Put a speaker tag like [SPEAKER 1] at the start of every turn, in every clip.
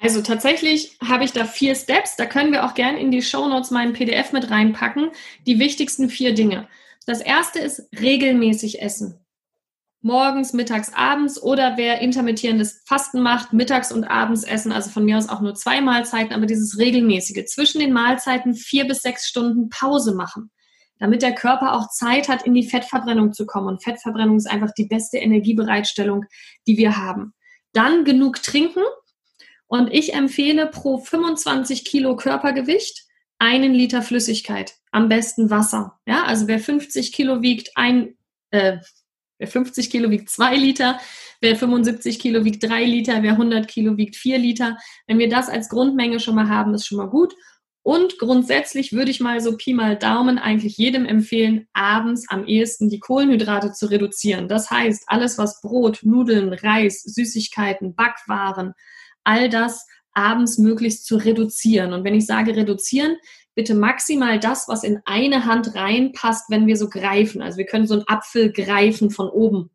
[SPEAKER 1] Also tatsächlich habe ich da vier Steps. Da können wir auch gerne in die Show Notes meinen PDF mit reinpacken. Die wichtigsten vier Dinge. Das erste ist regelmäßig essen. Morgens, mittags, abends oder wer intermittierendes Fasten macht, mittags und abends essen, also von mir aus auch nur zwei Mahlzeiten, aber dieses regelmäßige. Zwischen den Mahlzeiten vier bis sechs Stunden Pause machen, damit der Körper auch Zeit hat, in die Fettverbrennung zu kommen. Und Fettverbrennung ist einfach die beste Energiebereitstellung, die wir haben. Dann genug trinken. Und ich empfehle pro 25 Kilo Körpergewicht einen Liter Flüssigkeit, am besten Wasser. Ja, also wer 50 Kilo wiegt, ein, äh, wer 50 Kilo wiegt zwei Liter, wer 75 Kilo wiegt drei Liter, wer 100 Kilo wiegt vier Liter. Wenn wir das als Grundmenge schon mal haben, ist schon mal gut. Und grundsätzlich würde ich mal so Pi mal Daumen eigentlich jedem empfehlen, abends am ehesten die Kohlenhydrate zu reduzieren. Das heißt, alles was Brot, Nudeln, Reis, Süßigkeiten, Backwaren, all das abends möglichst zu reduzieren. Und wenn ich sage reduzieren, bitte maximal das, was in eine Hand reinpasst, wenn wir so greifen. Also wir können so einen Apfel greifen von oben.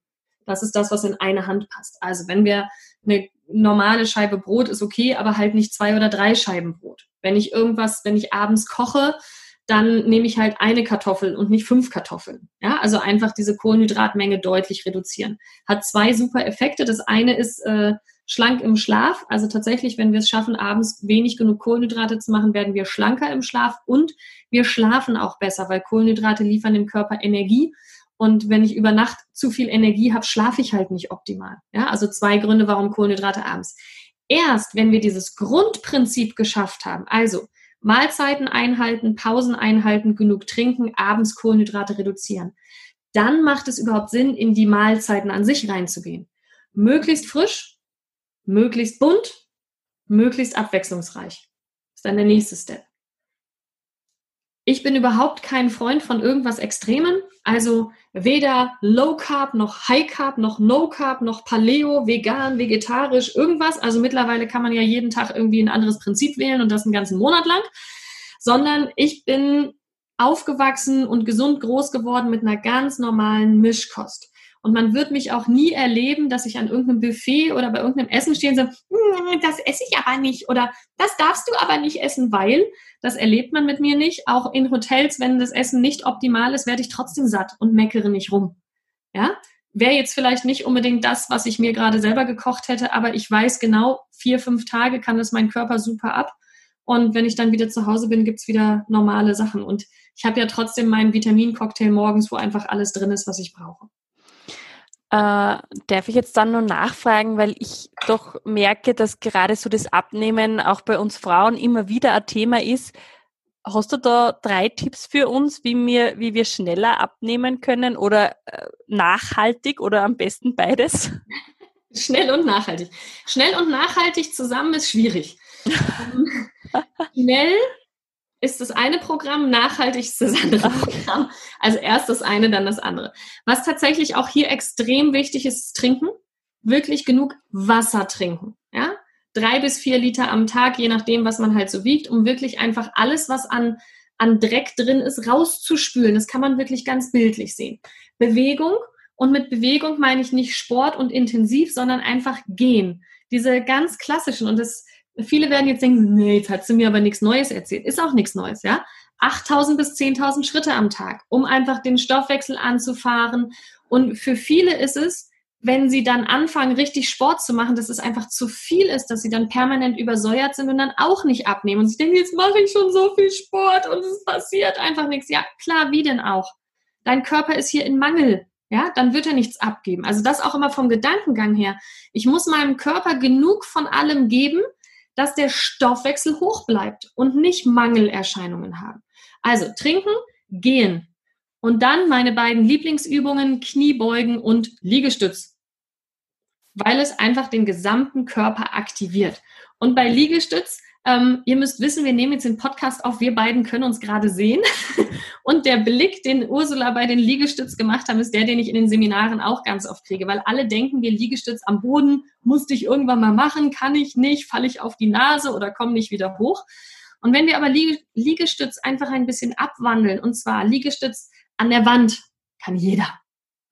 [SPEAKER 1] Das ist das, was in eine Hand passt. Also wenn wir eine normale Scheibe Brot ist okay, aber halt nicht zwei oder drei Scheiben Brot. Wenn ich irgendwas, wenn ich abends koche, dann nehme ich halt eine Kartoffel und nicht fünf Kartoffeln. Ja, also einfach diese Kohlenhydratmenge deutlich reduzieren. Hat zwei super Effekte. Das eine ist äh, schlank im Schlaf. Also tatsächlich, wenn wir es schaffen, abends wenig genug Kohlenhydrate zu machen, werden wir schlanker im Schlaf und wir schlafen auch besser, weil Kohlenhydrate liefern dem Körper Energie. Und wenn ich über Nacht zu viel Energie habe, schlafe ich halt nicht optimal. Ja, also zwei Gründe, warum Kohlenhydrate abends. Erst wenn wir dieses Grundprinzip geschafft haben, also Mahlzeiten einhalten, Pausen einhalten, genug trinken, abends Kohlenhydrate reduzieren, dann macht es überhaupt Sinn, in die Mahlzeiten an sich reinzugehen. Möglichst frisch, möglichst bunt, möglichst abwechslungsreich. Das ist dann der nächste Step. Ich bin überhaupt kein Freund von irgendwas Extremen. Also weder Low Carb noch High Carb noch No Carb noch Paleo, vegan, vegetarisch, irgendwas. Also mittlerweile kann man ja jeden Tag irgendwie ein anderes Prinzip wählen und das einen ganzen Monat lang. Sondern ich bin aufgewachsen und gesund groß geworden mit einer ganz normalen Mischkost. Und man wird mich auch nie erleben, dass ich an irgendeinem Buffet oder bei irgendeinem Essen stehe und sage, hm, das esse ich aber nicht oder das darfst du aber nicht essen, weil das erlebt man mit mir nicht. Auch in Hotels, wenn das Essen nicht optimal ist, werde ich trotzdem satt und meckere nicht rum. Ja, wäre jetzt vielleicht nicht unbedingt das, was ich mir gerade selber gekocht hätte, aber ich weiß genau, vier, fünf Tage kann das mein Körper super ab. Und wenn ich dann wieder zu Hause bin, gibt's wieder normale Sachen. Und ich habe ja trotzdem meinen Vitamincocktail morgens, wo einfach alles drin ist, was ich brauche.
[SPEAKER 2] Äh, darf ich jetzt dann nur nachfragen, weil ich doch merke, dass gerade so das Abnehmen auch bei uns Frauen immer wieder ein Thema ist. Hast du da drei Tipps für uns, wie wir, wie wir schneller abnehmen können oder äh, nachhaltig oder am besten beides?
[SPEAKER 1] Schnell und nachhaltig. Schnell und nachhaltig zusammen ist schwierig. Schnell ist das eine Programm, nachhaltig ist das andere Programm. Also erst das eine, dann das andere. Was tatsächlich auch hier extrem wichtig ist, ist trinken. Wirklich genug Wasser trinken. Ja? Drei bis vier Liter am Tag, je nachdem, was man halt so wiegt, um wirklich einfach alles, was an, an Dreck drin ist, rauszuspülen. Das kann man wirklich ganz bildlich sehen. Bewegung. Und mit Bewegung meine ich nicht Sport und intensiv, sondern einfach gehen. Diese ganz klassischen, und das Viele werden jetzt denken, nee, jetzt hat sie mir aber nichts Neues erzählt. Ist auch nichts Neues, ja? 8000 bis 10.000 Schritte am Tag, um einfach den Stoffwechsel anzufahren. Und für viele ist es, wenn sie dann anfangen, richtig Sport zu machen, dass es einfach zu viel ist, dass sie dann permanent übersäuert sind und dann auch nicht abnehmen. Und sie denken, jetzt mache ich schon so viel Sport und es passiert einfach nichts. Ja, klar, wie denn auch? Dein Körper ist hier in Mangel. Ja, dann wird er nichts abgeben. Also das auch immer vom Gedankengang her. Ich muss meinem Körper genug von allem geben, dass der Stoffwechsel hoch bleibt und nicht Mangelerscheinungen haben. Also trinken, gehen. Und dann meine beiden Lieblingsübungen, Kniebeugen und Liegestütz. Weil es einfach den gesamten Körper aktiviert. Und bei Liegestütz ähm, ihr müsst wissen, wir nehmen jetzt den Podcast auf, wir beiden können uns gerade sehen. Und der Blick, den Ursula bei den Liegestütz gemacht haben, ist der, den ich in den Seminaren auch ganz oft kriege, weil alle denken, wir Liegestütz am Boden, musste ich irgendwann mal machen, kann ich nicht, falle ich auf die Nase oder komme nicht wieder hoch. Und wenn wir aber Liegestütz einfach ein bisschen abwandeln, und zwar Liegestütz an der Wand, kann jeder.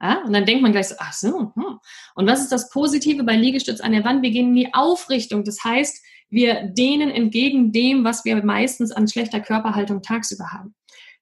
[SPEAKER 1] Ja? Und dann denkt man gleich so, ach so. Hm. Und was ist das Positive bei Liegestütz an der Wand? Wir gehen in die Aufrichtung. Das heißt, Wir dehnen entgegen dem, was wir meistens an schlechter Körperhaltung tagsüber haben.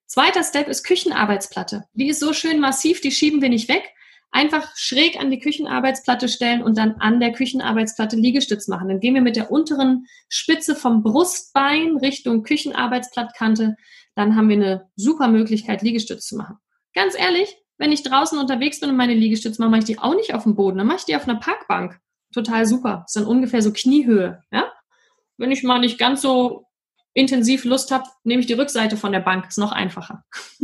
[SPEAKER 1] Zweiter Step ist Küchenarbeitsplatte. Die ist so schön massiv, die schieben wir nicht weg. Einfach schräg an die Küchenarbeitsplatte stellen und dann an der Küchenarbeitsplatte Liegestütz machen. Dann gehen wir mit der unteren Spitze vom Brustbein Richtung Küchenarbeitsplattkante. Dann haben wir eine super Möglichkeit, Liegestütz zu machen. Ganz ehrlich, wenn ich draußen unterwegs bin und meine Liegestütze mache, mache ich die auch nicht auf dem Boden, dann mache ich die auf einer Parkbank. Total super. Das ist dann ungefähr so Kniehöhe. Ja? Wenn ich mal nicht ganz so intensiv Lust habe, nehme ich die Rückseite von der Bank. Ist noch einfacher.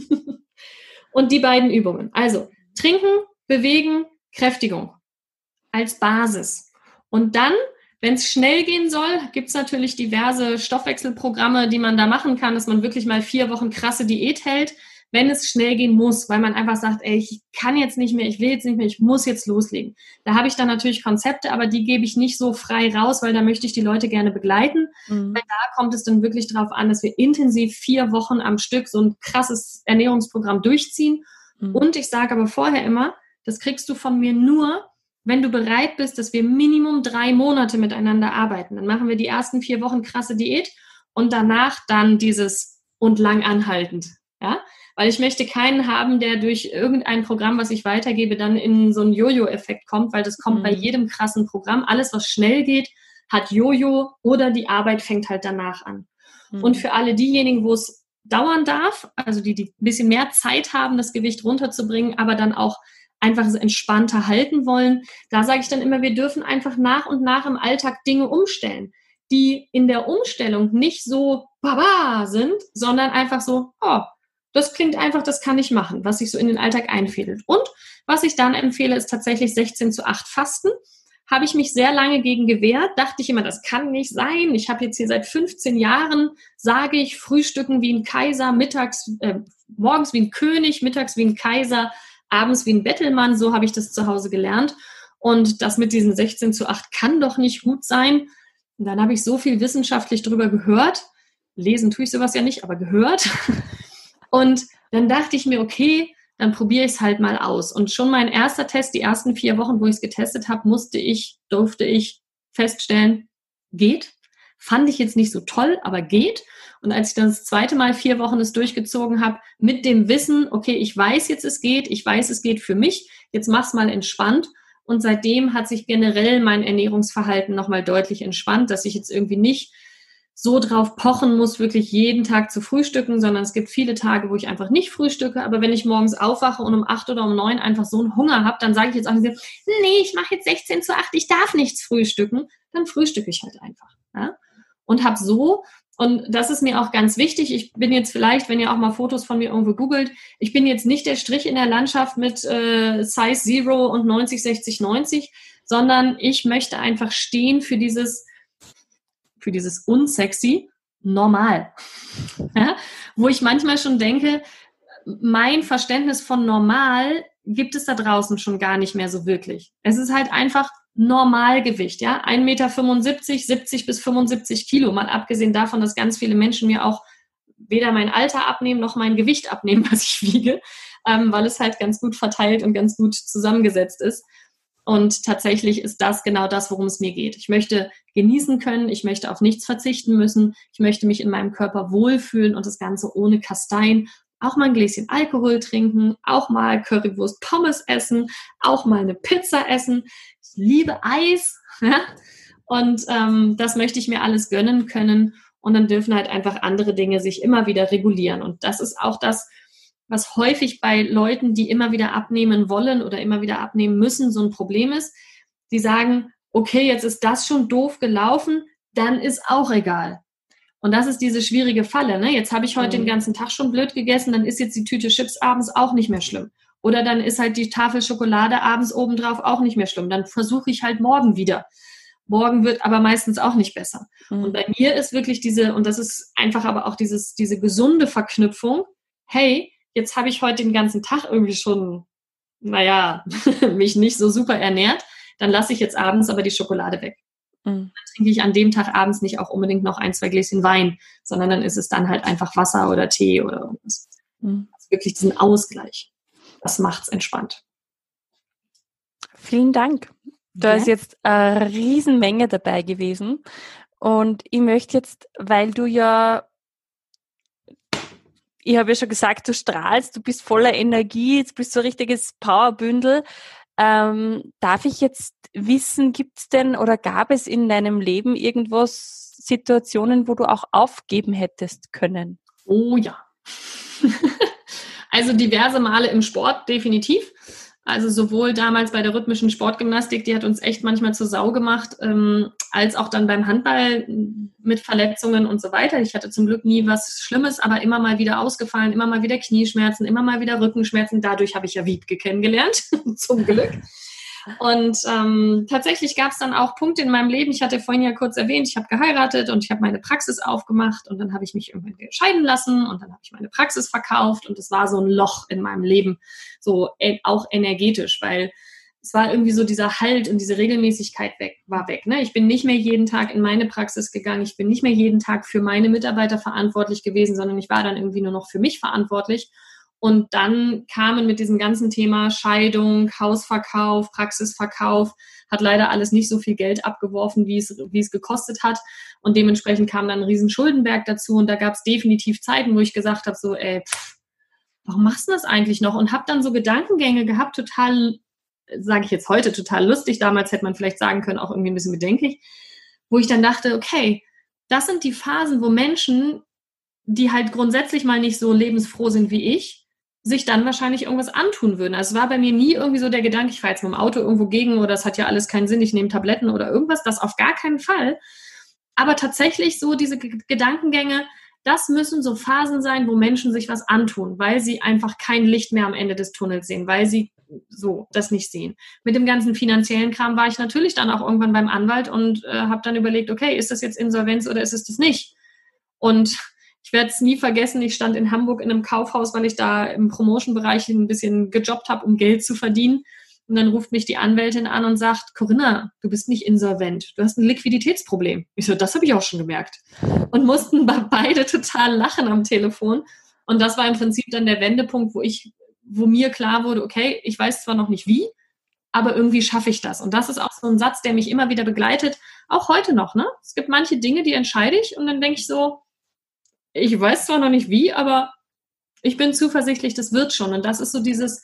[SPEAKER 1] und die beiden Übungen. Also trinken, bewegen, Kräftigung als Basis. Und dann, wenn es schnell gehen soll, gibt es natürlich diverse Stoffwechselprogramme, die man da machen kann, dass man wirklich mal vier Wochen krasse Diät hält wenn es schnell gehen muss, weil man einfach sagt, ey, ich kann jetzt nicht mehr, ich will jetzt nicht mehr, ich muss jetzt loslegen. Da habe ich dann natürlich Konzepte, aber die gebe ich nicht so frei raus, weil da möchte ich die Leute gerne begleiten. Mhm. Weil da kommt es dann wirklich darauf an, dass wir intensiv vier Wochen am Stück so ein krasses Ernährungsprogramm durchziehen. Mhm. Und ich sage aber vorher immer, das kriegst du von mir nur, wenn du bereit bist, dass wir Minimum drei Monate miteinander arbeiten. Dann machen wir die ersten vier Wochen krasse Diät und danach dann dieses und lang anhaltend. Ja, weil ich möchte keinen haben, der durch irgendein Programm, was ich weitergebe, dann in so einen Jojo-Effekt kommt, weil das kommt mhm. bei jedem krassen Programm. Alles, was schnell geht, hat Jojo oder die Arbeit fängt halt danach an. Mhm. Und für alle diejenigen, wo es dauern darf, also die, die ein bisschen mehr Zeit haben, das Gewicht runterzubringen, aber dann auch einfach entspannter halten wollen, da sage ich dann immer, wir dürfen einfach nach und nach im Alltag Dinge umstellen, die in der Umstellung nicht so baba sind, sondern einfach so, oh, das klingt einfach, das kann ich machen, was sich so in den Alltag einfädelt. Und was ich dann empfehle, ist tatsächlich 16 zu 8 Fasten. Habe ich mich sehr lange gegen gewehrt, dachte ich immer, das kann nicht sein. Ich habe jetzt hier seit 15 Jahren, sage ich, Frühstücken wie ein Kaiser, mittags, äh, morgens wie ein König, mittags wie ein Kaiser, abends wie ein Bettelmann. So habe ich das zu Hause gelernt. Und das mit diesen 16 zu 8 kann doch nicht gut sein. Und dann habe ich so viel wissenschaftlich drüber gehört. Lesen tue ich sowas ja nicht, aber gehört. Und dann dachte ich mir, okay, dann probiere ich es halt mal aus. Und schon mein erster Test, die ersten vier Wochen, wo ich es getestet habe, musste ich, durfte ich feststellen, geht. Fand ich jetzt nicht so toll, aber geht. Und als ich dann das zweite Mal vier Wochen es durchgezogen habe, mit dem Wissen, okay, ich weiß jetzt, es geht, ich weiß, es geht für mich, jetzt mach's mal entspannt. Und seitdem hat sich generell mein Ernährungsverhalten nochmal deutlich entspannt, dass ich jetzt irgendwie nicht so drauf pochen muss, wirklich jeden Tag zu frühstücken, sondern es gibt viele Tage, wo ich einfach nicht frühstücke. Aber wenn ich morgens aufwache und um acht oder um neun einfach so einen Hunger habe, dann sage ich jetzt auch nicht, nee, ich mache jetzt 16 zu 8, ich darf nichts frühstücken. Dann frühstücke ich halt einfach. Ja? Und habe so, und das ist mir auch ganz wichtig, ich bin jetzt vielleicht, wenn ihr auch mal Fotos von mir irgendwo googelt, ich bin jetzt nicht der Strich in der Landschaft mit äh, Size Zero und 90, 60, 90, sondern ich möchte einfach stehen für dieses für dieses unsexy normal. Ja? Wo ich manchmal schon denke, mein Verständnis von normal gibt es da draußen schon gar nicht mehr so wirklich. Es ist halt einfach Normalgewicht, ja, 1,75 Meter, 70 bis 75 Kilo, mal abgesehen davon, dass ganz viele Menschen mir auch weder mein Alter abnehmen noch mein Gewicht abnehmen, was ich wiege, ähm, weil es halt ganz gut verteilt und ganz gut zusammengesetzt ist. Und tatsächlich ist das genau das, worum es mir geht. Ich möchte genießen können, ich möchte auf nichts verzichten müssen, ich möchte mich in meinem Körper wohlfühlen und das Ganze ohne Kastein. Auch mal ein Gläschen Alkohol trinken, auch mal Currywurst Pommes essen, auch mal eine Pizza essen. Ich liebe Eis. Ja? Und ähm, das möchte ich mir alles gönnen können. Und dann dürfen halt einfach andere Dinge sich immer wieder regulieren. Und das ist auch das, was häufig bei Leuten, die immer wieder abnehmen wollen oder immer wieder abnehmen müssen, so ein Problem ist. Die sagen, okay, jetzt ist das schon doof gelaufen, dann ist auch egal. Und das ist diese schwierige Falle. Ne? Jetzt habe ich heute mhm. den ganzen Tag schon blöd gegessen, dann ist jetzt die Tüte Chips abends auch nicht mehr schlimm. Oder dann ist halt die Tafel Schokolade abends obendrauf auch nicht mehr schlimm. Dann versuche ich halt morgen wieder. Morgen wird aber meistens auch nicht besser. Mhm. Und bei mir ist wirklich diese, und das ist einfach aber auch dieses, diese gesunde Verknüpfung, hey, jetzt habe ich heute den ganzen Tag irgendwie schon, naja, mich nicht so super ernährt, dann lasse ich jetzt abends aber die Schokolade weg. Mhm. Dann trinke ich an dem Tag abends nicht auch unbedingt noch ein, zwei Gläschen Wein, sondern dann ist es dann halt einfach Wasser oder Tee oder irgendwas. Mhm. Also wirklich diesen Ausgleich. Das macht es entspannt.
[SPEAKER 2] Vielen Dank. Da ja. ist jetzt eine Riesenmenge dabei gewesen. Und ich möchte jetzt, weil du ja, ich habe ja schon gesagt, du strahlst, du bist voller Energie, jetzt bist du ein richtiges Powerbündel. Ähm, darf ich jetzt wissen, gibt es denn oder gab es in deinem Leben irgendwas, Situationen, wo du auch aufgeben hättest können?
[SPEAKER 1] Oh ja. also diverse Male im Sport, definitiv. Also sowohl damals bei der rhythmischen Sportgymnastik, die hat uns echt manchmal zur Sau gemacht, ähm, als auch dann beim Handball mit Verletzungen und so weiter. Ich hatte zum Glück nie was Schlimmes, aber immer mal wieder ausgefallen, immer mal wieder Knieschmerzen, immer mal wieder Rückenschmerzen. Dadurch habe ich ja Wiebke kennengelernt, zum Glück. Und ähm, tatsächlich gab es dann auch Punkte in meinem Leben. Ich hatte vorhin ja kurz erwähnt, ich habe geheiratet und ich habe meine Praxis aufgemacht und dann habe ich mich irgendwann scheiden lassen und dann habe ich meine Praxis verkauft und es war so ein Loch in meinem Leben, so äh, auch energetisch, weil es war irgendwie so dieser Halt und diese Regelmäßigkeit weg, war weg. Ne? Ich bin nicht mehr jeden Tag in meine Praxis gegangen, ich bin nicht mehr jeden Tag für meine Mitarbeiter verantwortlich gewesen, sondern ich war dann irgendwie nur noch für mich verantwortlich. Und dann kamen mit diesem ganzen Thema Scheidung, Hausverkauf, Praxisverkauf, hat leider alles nicht so viel Geld abgeworfen, wie es, wie es gekostet hat. Und dementsprechend kam dann ein riesen Schuldenberg dazu. Und da gab es definitiv Zeiten, wo ich gesagt habe, so, ey, pff, warum machst du das eigentlich noch? Und habe dann so Gedankengänge gehabt, total, sage ich jetzt heute, total lustig. Damals hätte man vielleicht sagen können, auch irgendwie ein bisschen bedenklich, wo ich dann dachte, okay, das sind die Phasen, wo Menschen, die halt grundsätzlich mal nicht so lebensfroh sind wie ich, sich dann wahrscheinlich irgendwas antun würden. Also es war bei mir nie irgendwie so der Gedanke, ich fahre jetzt mit dem Auto irgendwo gegen oder es hat ja alles keinen Sinn, ich nehme Tabletten oder irgendwas, das auf gar keinen Fall. Aber tatsächlich so diese G Gedankengänge, das müssen so Phasen sein, wo Menschen sich was antun, weil sie einfach kein Licht mehr am Ende des Tunnels sehen, weil sie so das nicht sehen. Mit dem ganzen finanziellen Kram war ich natürlich dann auch irgendwann beim Anwalt und äh, habe dann überlegt, okay, ist das jetzt Insolvenz oder ist es das nicht? Und ich werde es nie vergessen, ich stand in Hamburg in einem Kaufhaus, weil ich da im Promotion-Bereich ein bisschen gejobbt habe, um Geld zu verdienen. Und dann ruft mich die Anwältin an und sagt, Corinna, du bist nicht insolvent, du hast ein Liquiditätsproblem. Ich so, das habe ich auch schon gemerkt. Und mussten beide total lachen am Telefon. Und das war im Prinzip dann der Wendepunkt, wo ich, wo mir klar wurde, okay, ich weiß zwar noch nicht wie, aber irgendwie schaffe ich das. Und das ist auch so ein Satz, der mich immer wieder begleitet, auch heute noch. Ne? Es gibt manche Dinge, die entscheide ich und dann denke ich so, ich weiß zwar noch nicht wie, aber ich bin zuversichtlich, das wird schon. Und das ist so dieses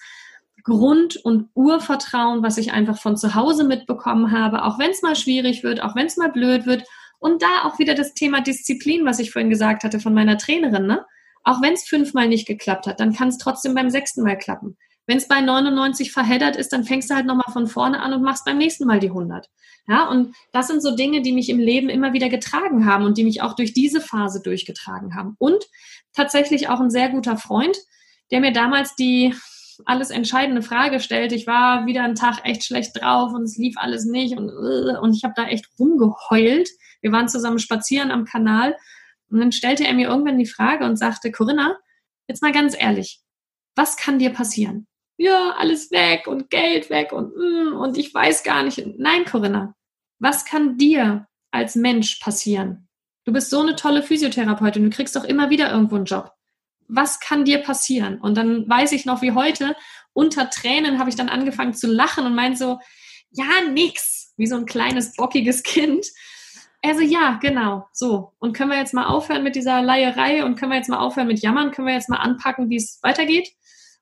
[SPEAKER 1] Grund- und Urvertrauen, was ich einfach von zu Hause mitbekommen habe, auch wenn es mal schwierig wird, auch wenn es mal blöd wird. Und da auch wieder das Thema Disziplin, was ich vorhin gesagt hatte von meiner Trainerin. Ne? Auch wenn es fünfmal nicht geklappt hat, dann kann es trotzdem beim sechsten Mal klappen. Wenn es bei 99 verheddert ist, dann fängst du halt nochmal von vorne an und machst beim nächsten Mal die 100. Ja, und das sind so Dinge, die mich im Leben immer wieder getragen haben und die mich auch durch diese Phase durchgetragen haben. Und tatsächlich auch ein sehr guter Freund, der mir damals die alles entscheidende Frage stellt. Ich war wieder einen Tag echt schlecht drauf und es lief alles nicht und, und ich habe da echt rumgeheult. Wir waren zusammen spazieren am Kanal und dann stellte er mir irgendwann die Frage und sagte, Corinna, jetzt mal ganz ehrlich, was kann dir passieren? Ja, alles weg und Geld weg und, mm, und ich weiß gar nicht. Nein, Corinna, was kann dir als Mensch passieren? Du bist so eine tolle Physiotherapeutin, du kriegst doch immer wieder irgendwo einen Job. Was kann dir passieren? Und dann weiß ich noch wie heute, unter Tränen habe ich dann angefangen zu lachen und meinte so, ja, nix, wie so ein kleines, bockiges Kind. Also ja, genau, so. Und können wir jetzt mal aufhören mit dieser Leierei und können wir jetzt mal aufhören mit Jammern? Können wir jetzt mal anpacken, wie es weitergeht?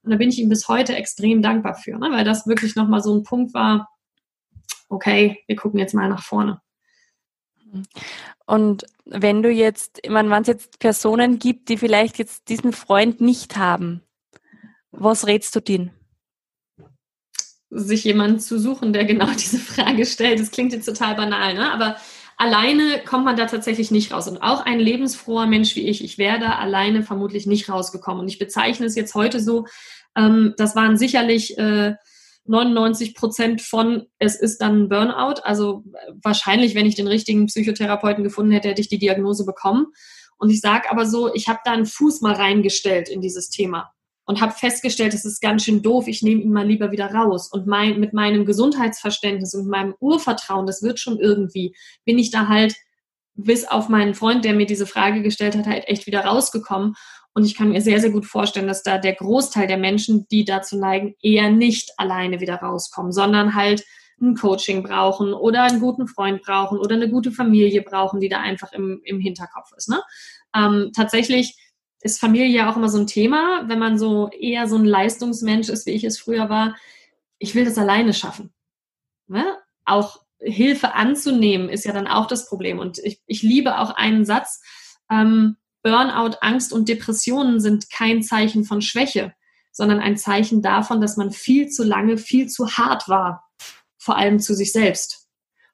[SPEAKER 1] Und da bin ich ihm bis heute extrem dankbar für, ne? weil das wirklich nochmal so ein Punkt war, okay, wir gucken jetzt mal nach vorne.
[SPEAKER 2] Und wenn du jetzt, ich meine, wenn es jetzt Personen gibt, die vielleicht jetzt diesen Freund nicht haben, was rätst du denen?
[SPEAKER 1] Sich jemanden zu suchen, der genau diese Frage stellt. Das klingt jetzt total banal, ne? aber alleine kommt man da tatsächlich nicht raus. Und auch ein lebensfroher Mensch wie ich, ich wäre da alleine vermutlich nicht rausgekommen. Und ich bezeichne es jetzt heute so, ähm, das waren sicherlich äh, 99 Prozent von, es ist dann ein Burnout. Also wahrscheinlich, wenn ich den richtigen Psychotherapeuten gefunden hätte, hätte ich die Diagnose bekommen. Und ich sage aber so, ich habe da einen Fuß mal reingestellt in dieses Thema und habe festgestellt, es ist ganz schön doof, ich nehme ihn mal lieber wieder raus. Und mein, mit meinem Gesundheitsverständnis und meinem Urvertrauen, das wird schon irgendwie, bin ich da halt bis auf meinen Freund, der mir diese Frage gestellt hat, halt echt wieder rausgekommen. Und ich kann mir sehr, sehr gut vorstellen, dass da der Großteil der Menschen, die dazu neigen, eher nicht alleine wieder rauskommen, sondern halt ein Coaching brauchen oder einen guten Freund brauchen oder eine gute Familie brauchen, die da einfach im, im Hinterkopf ist. Ne? Ähm, tatsächlich ist Familie ja auch immer so ein Thema, wenn man so eher so ein Leistungsmensch ist, wie ich es früher war. Ich will das alleine schaffen. Ne? Auch Hilfe anzunehmen ist ja dann auch das Problem. Und ich, ich liebe auch einen Satz, ähm, Burnout, Angst und Depressionen sind kein Zeichen von Schwäche, sondern ein Zeichen davon, dass man viel zu lange, viel zu hart war, vor allem zu sich selbst.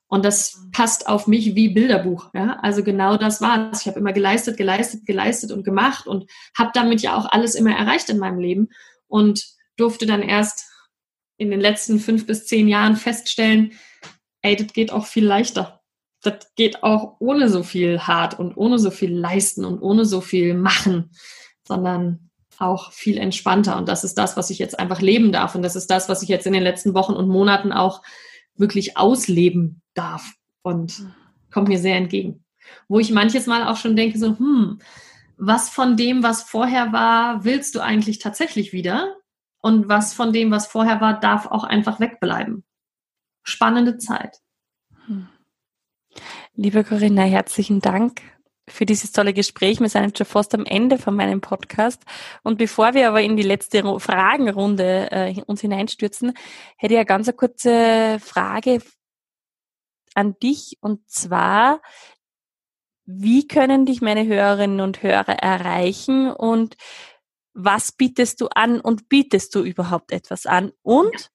[SPEAKER 1] Und das passt auf mich wie Bilderbuch. Ja? Also genau das war es. Ich habe immer geleistet, geleistet, geleistet und gemacht und habe damit ja auch alles immer erreicht in meinem Leben und durfte dann erst in den letzten fünf bis zehn Jahren feststellen, ey, das geht auch viel leichter. Das geht auch ohne so viel hart und ohne so viel leisten und ohne so viel machen, sondern auch viel entspannter. Und das ist das, was ich jetzt einfach leben darf. Und das ist das, was ich jetzt in den letzten Wochen und Monaten auch wirklich ausleben darf. Und kommt mir sehr entgegen. Wo ich manches Mal auch schon denke, so, hm, was von dem, was vorher war, willst du eigentlich tatsächlich wieder? Und was von dem, was vorher war, darf auch einfach wegbleiben. Spannende Zeit. Hm.
[SPEAKER 2] Liebe Corinna, herzlichen Dank für dieses tolle Gespräch. Wir sind jetzt schon fast am Ende von meinem Podcast. Und bevor wir aber in die letzte Fragenrunde äh, uns hineinstürzen, hätte ich eine ganz kurze Frage an dich. Und zwar, wie können dich meine Hörerinnen und Hörer erreichen und was bietest du an und bietest du überhaupt etwas an? Und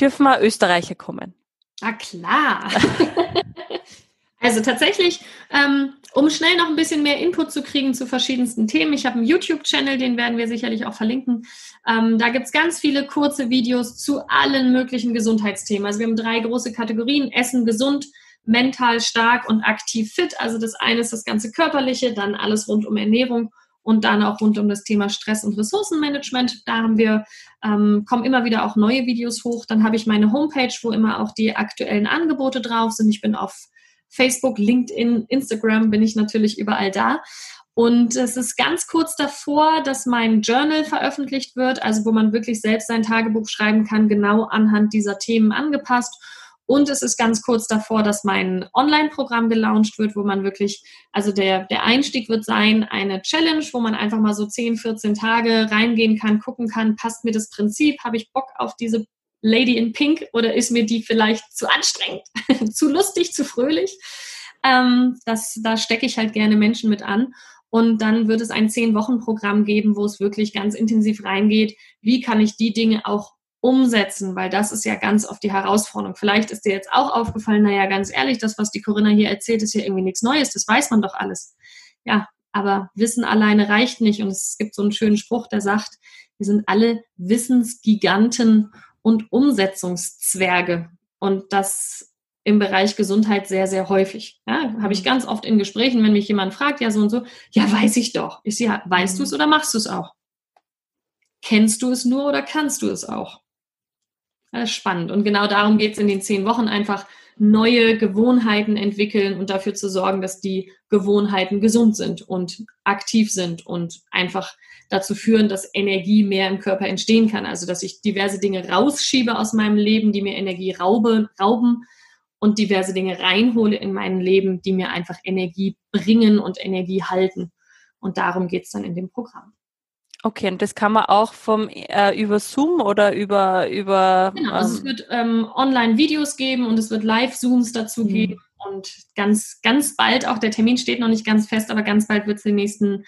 [SPEAKER 2] dürfen wir Österreicher kommen?
[SPEAKER 1] Ah, klar. also tatsächlich, ähm, um schnell noch ein bisschen mehr Input zu kriegen zu verschiedensten Themen, ich habe einen YouTube-Channel, den werden wir sicherlich auch verlinken. Ähm, da gibt es ganz viele kurze Videos zu allen möglichen Gesundheitsthemen. Also wir haben drei große Kategorien, Essen, gesund, mental stark und aktiv fit. Also das eine ist das ganze körperliche, dann alles rund um Ernährung und dann auch rund um das Thema Stress und Ressourcenmanagement. Da haben wir, ähm, kommen immer wieder auch neue Videos hoch. Dann habe ich meine Homepage, wo immer auch die aktuellen Angebote drauf sind. Ich bin auf Facebook, LinkedIn, Instagram, bin ich natürlich überall da. Und es ist ganz kurz davor, dass mein Journal veröffentlicht wird, also wo man wirklich selbst sein Tagebuch schreiben kann, genau anhand dieser Themen angepasst. Und es ist ganz kurz davor, dass mein Online-Programm gelauncht wird, wo man wirklich, also der, der Einstieg wird sein, eine Challenge, wo man einfach mal so 10, 14 Tage reingehen kann, gucken kann, passt mir das Prinzip, habe ich Bock auf diese Lady in Pink oder ist mir die vielleicht zu anstrengend, zu lustig, zu fröhlich? Ähm, das, da stecke ich halt gerne Menschen mit an. Und dann wird es ein Zehn-Wochen-Programm geben, wo es wirklich ganz intensiv reingeht. Wie kann ich die Dinge auch umsetzen, weil das ist ja ganz oft die Herausforderung. Vielleicht ist dir jetzt auch aufgefallen, naja, ganz ehrlich, das, was die Corinna hier erzählt, ist hier irgendwie nichts Neues, das weiß man doch alles. Ja, aber Wissen alleine reicht nicht und es gibt so einen schönen Spruch, der sagt, wir sind alle Wissensgiganten und Umsetzungszwerge und das im Bereich Gesundheit sehr, sehr häufig. Ja, habe ich mhm. ganz oft in Gesprächen, wenn mich jemand fragt, ja so und so, ja, weiß ich doch. Ich ja, weißt mhm. du es oder machst du es auch? Kennst du es nur oder kannst du es auch? Das ist spannend. Und genau darum geht es in den zehn Wochen einfach neue Gewohnheiten entwickeln und dafür zu sorgen, dass die Gewohnheiten gesund sind und aktiv sind und einfach dazu führen, dass Energie mehr im Körper entstehen kann. Also dass ich diverse Dinge rausschiebe aus meinem Leben, die mir Energie raube, rauben und diverse Dinge reinhole in mein Leben, die mir einfach Energie bringen und Energie halten. Und darum geht es dann in dem Programm.
[SPEAKER 2] Okay, und das kann man auch vom äh, über Zoom oder über über.
[SPEAKER 1] Genau, also es ähm, wird ähm, Online-Videos geben und es wird Live-Zooms dazu mhm. geben und ganz ganz bald auch der Termin steht noch nicht ganz fest, aber ganz bald wird es den nächsten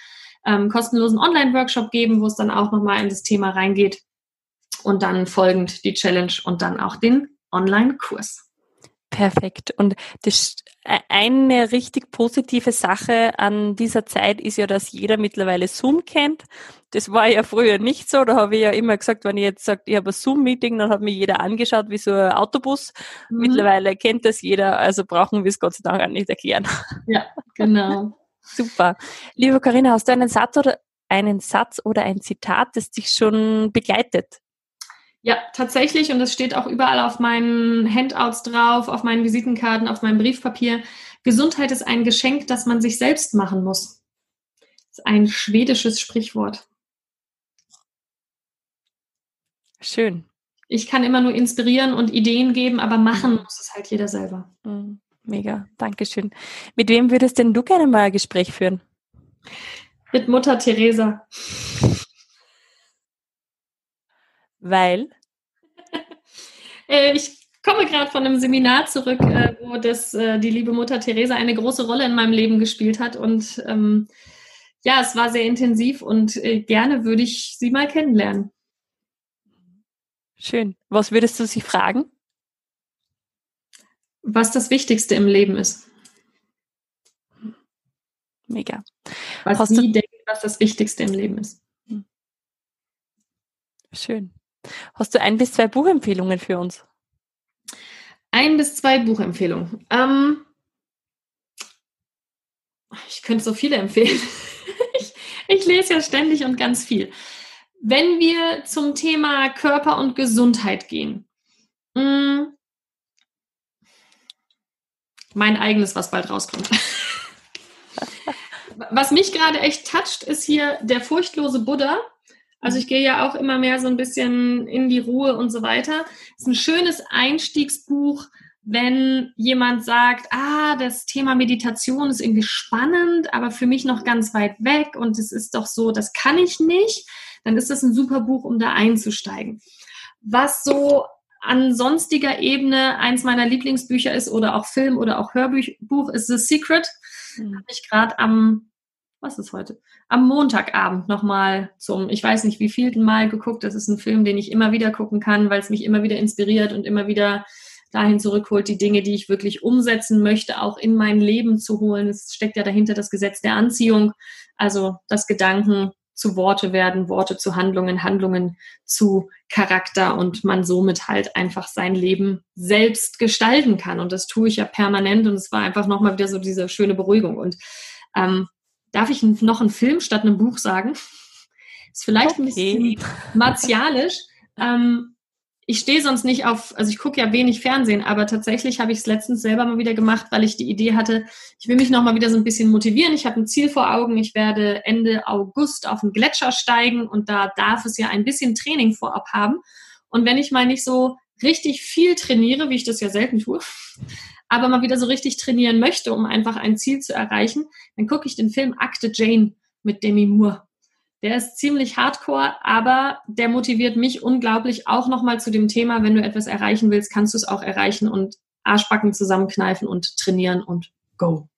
[SPEAKER 1] ähm, kostenlosen Online-Workshop geben, wo es dann auch nochmal in das Thema reingeht und dann folgend die Challenge und dann auch den Online-Kurs.
[SPEAKER 2] Perfekt. Und das, äh, eine richtig positive Sache an dieser Zeit ist ja, dass jeder mittlerweile Zoom kennt. Das war ja früher nicht so. Da habe ich ja immer gesagt, wenn ich jetzt sage, ich habe ein Zoom-Meeting, dann hat mir jeder angeschaut wie so ein Autobus. Mhm. Mittlerweile kennt das jeder, also brauchen wir es Gott sei Dank auch nicht erklären.
[SPEAKER 1] Ja, genau.
[SPEAKER 2] Super. Liebe Corinna, hast du einen Satz oder einen Satz oder ein Zitat, das dich schon begleitet?
[SPEAKER 1] Ja, tatsächlich. Und es steht auch überall auf meinen Handouts drauf, auf meinen Visitenkarten, auf meinem Briefpapier. Gesundheit ist ein Geschenk, das man sich selbst machen muss. Das ist ein schwedisches Sprichwort.
[SPEAKER 2] Schön.
[SPEAKER 1] Ich kann immer nur inspirieren und Ideen geben, aber machen muss es halt jeder selber.
[SPEAKER 2] Mhm. Mega, Dankeschön. Mit wem würdest denn du gerne mal ein Gespräch führen?
[SPEAKER 1] Mit Mutter Teresa.
[SPEAKER 2] Weil?
[SPEAKER 1] Äh, ich komme gerade von einem Seminar zurück, äh, wo das, äh, die liebe Mutter Teresa eine große Rolle in meinem Leben gespielt hat. Und ähm, ja, es war sehr intensiv und gerne würde ich sie mal kennenlernen.
[SPEAKER 2] Schön. Was würdest du sie fragen?
[SPEAKER 1] Was das Wichtigste im Leben ist.
[SPEAKER 2] Mega.
[SPEAKER 1] Was Hast sie denkt, was das Wichtigste im Leben ist.
[SPEAKER 2] Schön. Hast du ein bis zwei Buchempfehlungen für uns?
[SPEAKER 1] Ein bis zwei Buchempfehlungen. Ähm, ich könnte so viele empfehlen. ich, ich lese ja ständig und ganz viel. Wenn wir zum Thema Körper und Gesundheit gehen, mh, hm, mein eigenes, was bald rauskommt. was mich gerade echt toucht, ist hier der furchtlose Buddha. Also ich gehe ja auch immer mehr so ein bisschen in die Ruhe und so weiter. Es ist ein schönes Einstiegsbuch, wenn jemand sagt, ah, das Thema Meditation ist irgendwie spannend, aber für mich noch ganz weit weg und es ist doch so, das kann ich nicht, dann ist das ein super Buch, um da einzusteigen. Was so an sonstiger Ebene eins meiner Lieblingsbücher ist oder auch Film oder auch Hörbuch ist The Secret. Mhm. Habe ich gerade am was ist heute? Am Montagabend nochmal zum, ich weiß nicht wie vielten Mal geguckt. Das ist ein Film, den ich immer wieder gucken kann, weil es mich immer wieder inspiriert und immer wieder dahin zurückholt, die Dinge, die ich wirklich umsetzen möchte, auch in mein Leben zu holen. Es steckt ja dahinter das Gesetz der Anziehung, also das Gedanken zu Worte werden, Worte zu Handlungen, Handlungen zu Charakter und man somit halt einfach sein Leben selbst gestalten kann. Und das tue ich ja permanent und es war einfach nochmal wieder so diese schöne Beruhigung. Und ähm, Darf ich noch einen Film statt einem Buch sagen? Ist vielleicht okay. ein bisschen martialisch. Ähm, ich stehe sonst nicht auf, also ich gucke ja wenig Fernsehen, aber tatsächlich habe ich es letztens selber mal wieder gemacht, weil ich die Idee hatte, ich will mich noch mal wieder so ein bisschen motivieren. Ich habe ein Ziel vor Augen. Ich werde Ende August auf den Gletscher steigen und da darf es ja ein bisschen Training vorab haben. Und wenn ich mal nicht so richtig viel trainiere, wie ich das ja selten tue, aber mal wieder so richtig trainieren möchte, um einfach ein Ziel zu erreichen, dann gucke ich den Film Akte Jane mit Demi Moore. Der ist ziemlich hardcore, aber der motiviert mich unglaublich auch nochmal zu dem Thema, wenn du etwas erreichen willst, kannst du es auch erreichen und Arschbacken zusammenkneifen und trainieren und go.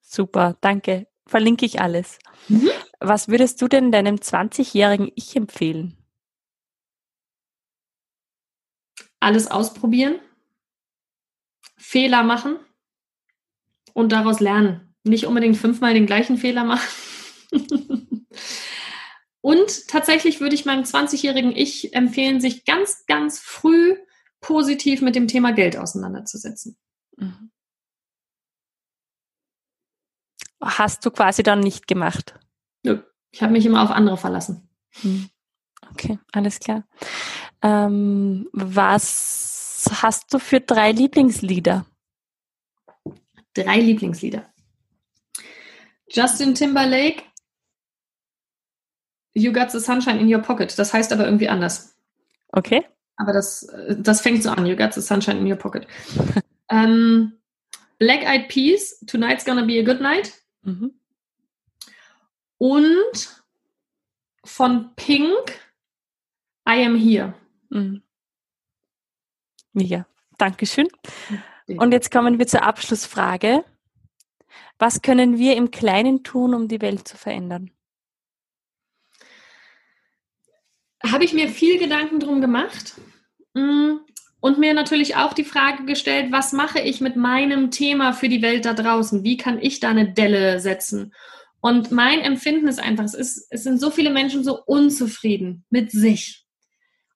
[SPEAKER 2] Super, danke. Verlinke ich alles. Mhm. Was würdest du denn deinem 20-jährigen Ich empfehlen?
[SPEAKER 1] Alles ausprobieren, Fehler machen und daraus lernen. Nicht unbedingt fünfmal den gleichen Fehler machen. und tatsächlich würde ich meinem 20-jährigen Ich empfehlen, sich ganz, ganz früh positiv mit dem Thema Geld auseinanderzusetzen. Mhm.
[SPEAKER 2] Hast du quasi dann nicht gemacht?
[SPEAKER 1] Nö, ich habe mich immer auf andere verlassen.
[SPEAKER 2] Mhm. Okay, alles klar. Ähm, was hast du für drei Lieblingslieder?
[SPEAKER 1] Drei Lieblingslieder. Justin Timberlake, You Got the Sunshine in Your Pocket. Das heißt aber irgendwie anders.
[SPEAKER 2] Okay.
[SPEAKER 1] Aber das, das fängt so an. You Got the Sunshine in Your Pocket. ähm, Black Eyed Peas, Tonight's Gonna Be a Good Night. Mhm. Und von Pink, I Am Here. Mhm.
[SPEAKER 2] Mega. Dankeschön. Und jetzt kommen wir zur Abschlussfrage. Was können wir im Kleinen tun, um die Welt zu verändern?
[SPEAKER 1] Habe ich mir viel Gedanken drum gemacht mm, und mir natürlich auch die Frage gestellt, was mache ich mit meinem Thema für die Welt da draußen? Wie kann ich da eine Delle setzen? Und mein Empfinden ist einfach, es, ist, es sind so viele Menschen so unzufrieden mit sich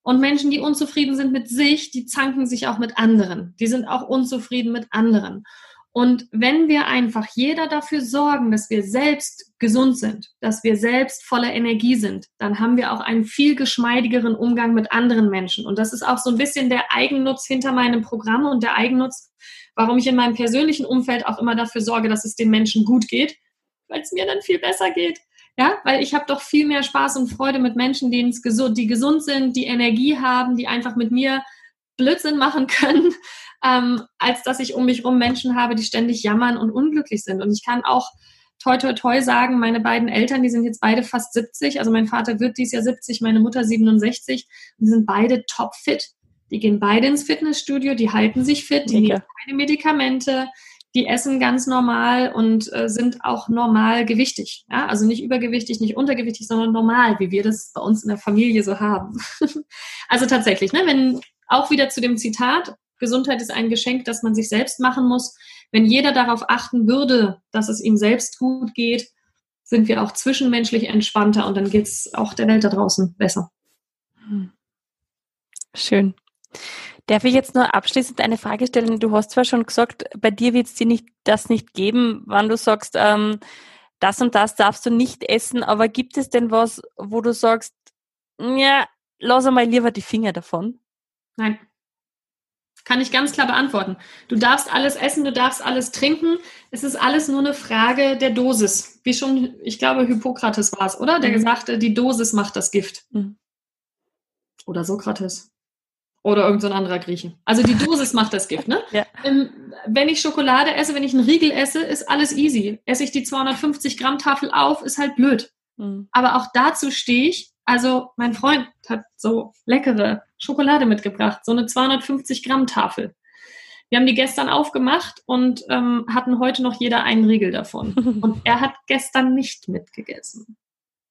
[SPEAKER 1] und Menschen, die unzufrieden sind mit sich, die zanken sich auch mit anderen. Die sind auch unzufrieden mit anderen. Und wenn wir einfach jeder dafür sorgen, dass wir selbst gesund sind, dass wir selbst voller Energie sind, dann haben wir auch einen viel geschmeidigeren Umgang mit anderen Menschen. Und das ist auch so ein bisschen der Eigennutz hinter meinem Programm und der Eigennutz, warum ich in meinem persönlichen Umfeld auch immer dafür sorge, dass es den Menschen gut geht, weil es mir dann viel besser geht Ja, weil ich habe doch viel mehr Spaß und Freude mit Menschen, denen es gesund, die gesund sind, die Energie haben, die einfach mit mir Blödsinn machen können, ähm, als dass ich um mich herum Menschen habe, die ständig jammern und unglücklich sind. Und ich kann auch toi toi toi sagen, meine beiden Eltern, die sind jetzt beide fast 70, also mein Vater wird dies Jahr 70, meine Mutter 67, die sind beide topfit. Die gehen beide ins Fitnessstudio, die halten sich fit, die nehmen keine Medikamente, die essen ganz normal und äh, sind auch normal gewichtig. Ja? Also nicht übergewichtig, nicht untergewichtig, sondern normal, wie wir das bei uns in der Familie so haben. also tatsächlich, ne, wenn auch wieder zu dem Zitat, Gesundheit ist ein Geschenk, das man sich selbst machen muss. Wenn jeder darauf achten würde, dass es ihm selbst gut geht, sind wir auch zwischenmenschlich entspannter und dann geht es auch der Welt da draußen besser.
[SPEAKER 2] Schön. Darf ich jetzt nur abschließend eine Frage stellen? Du hast zwar schon gesagt, bei dir wird es dir nicht, das nicht geben, wann du sagst, ähm, das und das darfst du nicht essen, aber gibt es denn was, wo du sagst, ja, lass einmal lieber die Finger davon?
[SPEAKER 1] Nein. Kann ich ganz klar beantworten. Du darfst alles essen, du darfst alles trinken. Es ist alles nur eine Frage der Dosis. Wie schon, ich glaube, Hippokrates war es, oder? Der mhm. gesagt die Dosis macht das Gift. Mhm. Oder Sokrates. Oder irgendein so anderer Grieche. Also die Dosis macht das Gift, ne? Ja. Ähm, wenn ich Schokolade esse, wenn ich einen Riegel esse, ist alles easy. Esse ich die 250 Gramm Tafel auf, ist halt blöd. Mhm. Aber auch dazu stehe ich. Also mein Freund hat so leckere Schokolade mitgebracht, so eine 250 Gramm Tafel. Wir haben die gestern aufgemacht und ähm, hatten heute noch jeder einen Riegel davon. Und er hat gestern nicht mitgegessen.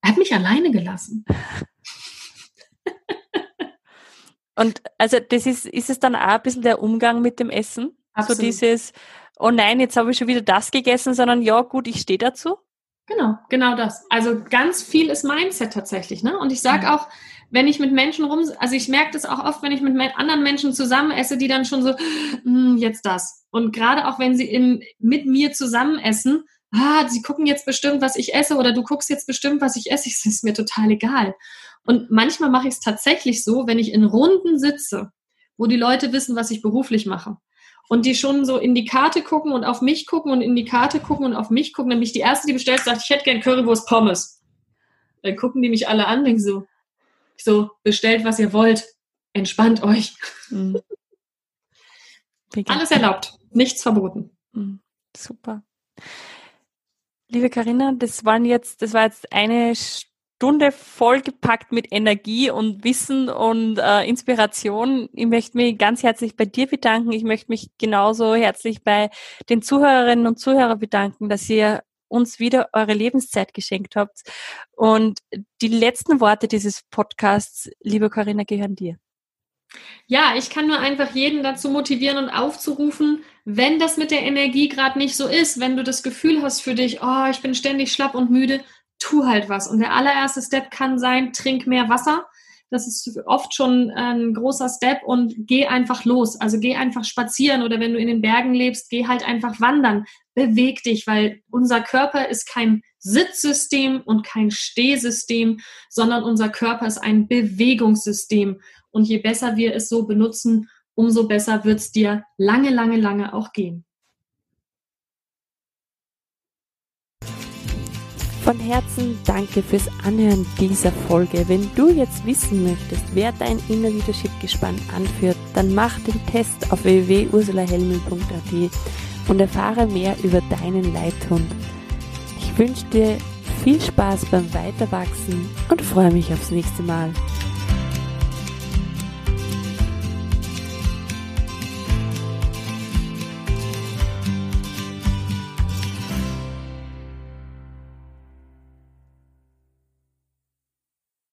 [SPEAKER 1] Er hat mich alleine gelassen.
[SPEAKER 2] Und also das ist, ist es dann auch ein bisschen der Umgang mit dem Essen? Absolut. So dieses, oh nein, jetzt habe ich schon wieder das gegessen, sondern ja, gut, ich stehe dazu.
[SPEAKER 1] Genau, genau das. Also ganz viel ist Mindset tatsächlich, ne? Und ich sage auch, wenn ich mit Menschen rum, also ich merke das auch oft, wenn ich mit anderen Menschen zusammen esse, die dann schon so, hm, jetzt das. Und gerade auch wenn sie im, mit mir zusammen essen, ah, sie gucken jetzt bestimmt, was ich esse, oder du guckst jetzt bestimmt, was ich esse, es ist mir total egal. Und manchmal mache ich es tatsächlich so, wenn ich in Runden sitze, wo die Leute wissen, was ich beruflich mache. Und die schon so in die Karte gucken und auf mich gucken und in die Karte gucken und auf mich gucken. Nämlich die erste, die bestellt, sagt, ich hätte gern Currywurst Pommes. Dann gucken die mich alle an, denken so, so, bestellt, was ihr wollt. Entspannt euch. Mhm. Alles erlaubt, nichts verboten.
[SPEAKER 2] Mhm. Super. Liebe Karina, das waren jetzt, das war jetzt eine Stunde vollgepackt mit Energie und Wissen und äh, Inspiration. Ich möchte mich ganz herzlich bei dir bedanken. Ich möchte mich genauso herzlich bei den Zuhörerinnen und Zuhörern bedanken, dass ihr uns wieder eure Lebenszeit geschenkt habt. Und die letzten Worte dieses Podcasts, liebe Corinna, gehören dir.
[SPEAKER 1] Ja, ich kann nur einfach jeden dazu motivieren und aufzurufen, wenn das mit der Energie gerade nicht so ist, wenn du das Gefühl hast für dich, oh, ich bin ständig schlapp und müde, tu halt was. Und der allererste Step kann sein, trink mehr Wasser. Das ist oft schon ein großer Step und geh einfach los. Also geh einfach spazieren oder wenn du in den Bergen lebst, geh halt einfach wandern. Beweg dich, weil unser Körper ist kein Sitzsystem und kein Stehsystem, sondern unser Körper ist ein Bewegungssystem. Und je besser wir es so benutzen, umso besser wird es dir lange, lange, lange auch gehen.
[SPEAKER 2] Von Herzen danke fürs Anhören dieser Folge. Wenn du jetzt wissen möchtest, wer dein Inner Leadership Gespann anführt, dann mach den Test auf www.ursulahelmel.at und erfahre mehr über deinen Leithund. Ich wünsche dir viel Spaß beim Weiterwachsen und freue mich aufs nächste Mal.